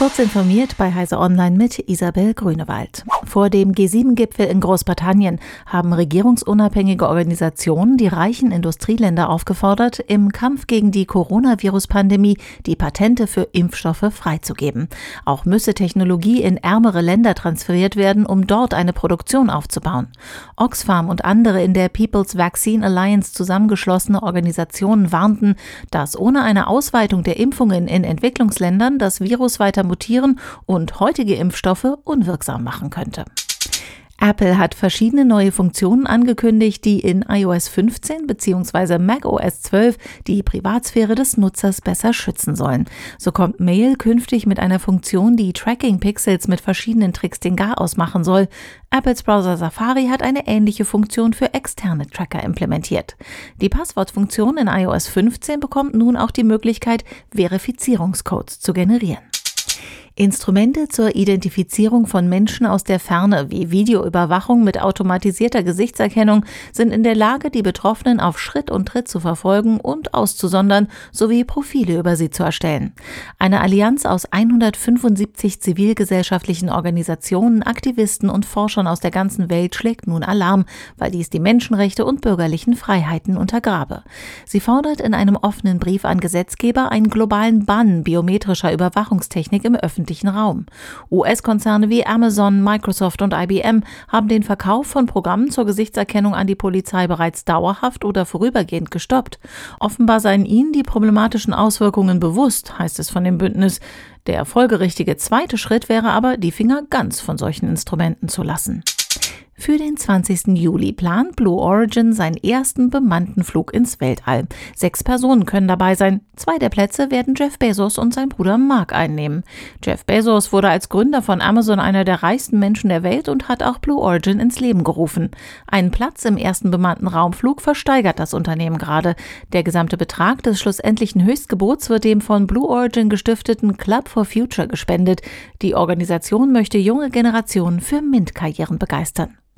Kurz informiert bei Heise Online mit Isabel Grünewald. Vor dem G7-Gipfel in Großbritannien haben regierungsunabhängige Organisationen die reichen Industrieländer aufgefordert, im Kampf gegen die Coronavirus-Pandemie die Patente für Impfstoffe freizugeben. Auch müsse Technologie in ärmere Länder transferiert werden, um dort eine Produktion aufzubauen. Oxfam und andere in der People's Vaccine Alliance zusammengeschlossene Organisationen warnten, dass ohne eine Ausweitung der Impfungen in Entwicklungsländern das Virus weiter mutieren und heutige Impfstoffe unwirksam machen könnte. Apple hat verschiedene neue Funktionen angekündigt, die in iOS 15 bzw. macOS 12 die Privatsphäre des Nutzers besser schützen sollen. So kommt Mail künftig mit einer Funktion, die Tracking-Pixels mit verschiedenen Tricks den Garaus machen soll. Apples Browser Safari hat eine ähnliche Funktion für externe Tracker implementiert. Die Passwortfunktion in iOS 15 bekommt nun auch die Möglichkeit, Verifizierungscodes zu generieren. Instrumente zur Identifizierung von Menschen aus der Ferne wie Videoüberwachung mit automatisierter Gesichtserkennung sind in der Lage, die Betroffenen auf Schritt und Tritt zu verfolgen und auszusondern sowie Profile über sie zu erstellen. Eine Allianz aus 175 zivilgesellschaftlichen Organisationen, Aktivisten und Forschern aus der ganzen Welt schlägt nun Alarm, weil dies die Menschenrechte und bürgerlichen Freiheiten untergrabe. Sie fordert in einem offenen Brief an Gesetzgeber einen globalen Bann biometrischer Überwachungstechnik im öffentlichen öffentlichen Raum. US-Konzerne wie Amazon, Microsoft und IBM haben den Verkauf von Programmen zur Gesichtserkennung an die Polizei bereits dauerhaft oder vorübergehend gestoppt. Offenbar seien ihnen die problematischen Auswirkungen bewusst, heißt es von dem Bündnis. Der folgerichtige zweite Schritt wäre aber, die Finger ganz von solchen Instrumenten zu lassen. Für den 20. Juli plant Blue Origin seinen ersten bemannten Flug ins Weltall. Sechs Personen können dabei sein. Zwei der Plätze werden Jeff Bezos und sein Bruder Mark einnehmen. Jeff Bezos wurde als Gründer von Amazon einer der reichsten Menschen der Welt und hat auch Blue Origin ins Leben gerufen. Einen Platz im ersten bemannten Raumflug versteigert das Unternehmen gerade. Der gesamte Betrag des schlussendlichen Höchstgebots wird dem von Blue Origin gestifteten Club for Future gespendet. Die Organisation möchte junge Generationen für MINT-Karrieren begeistern.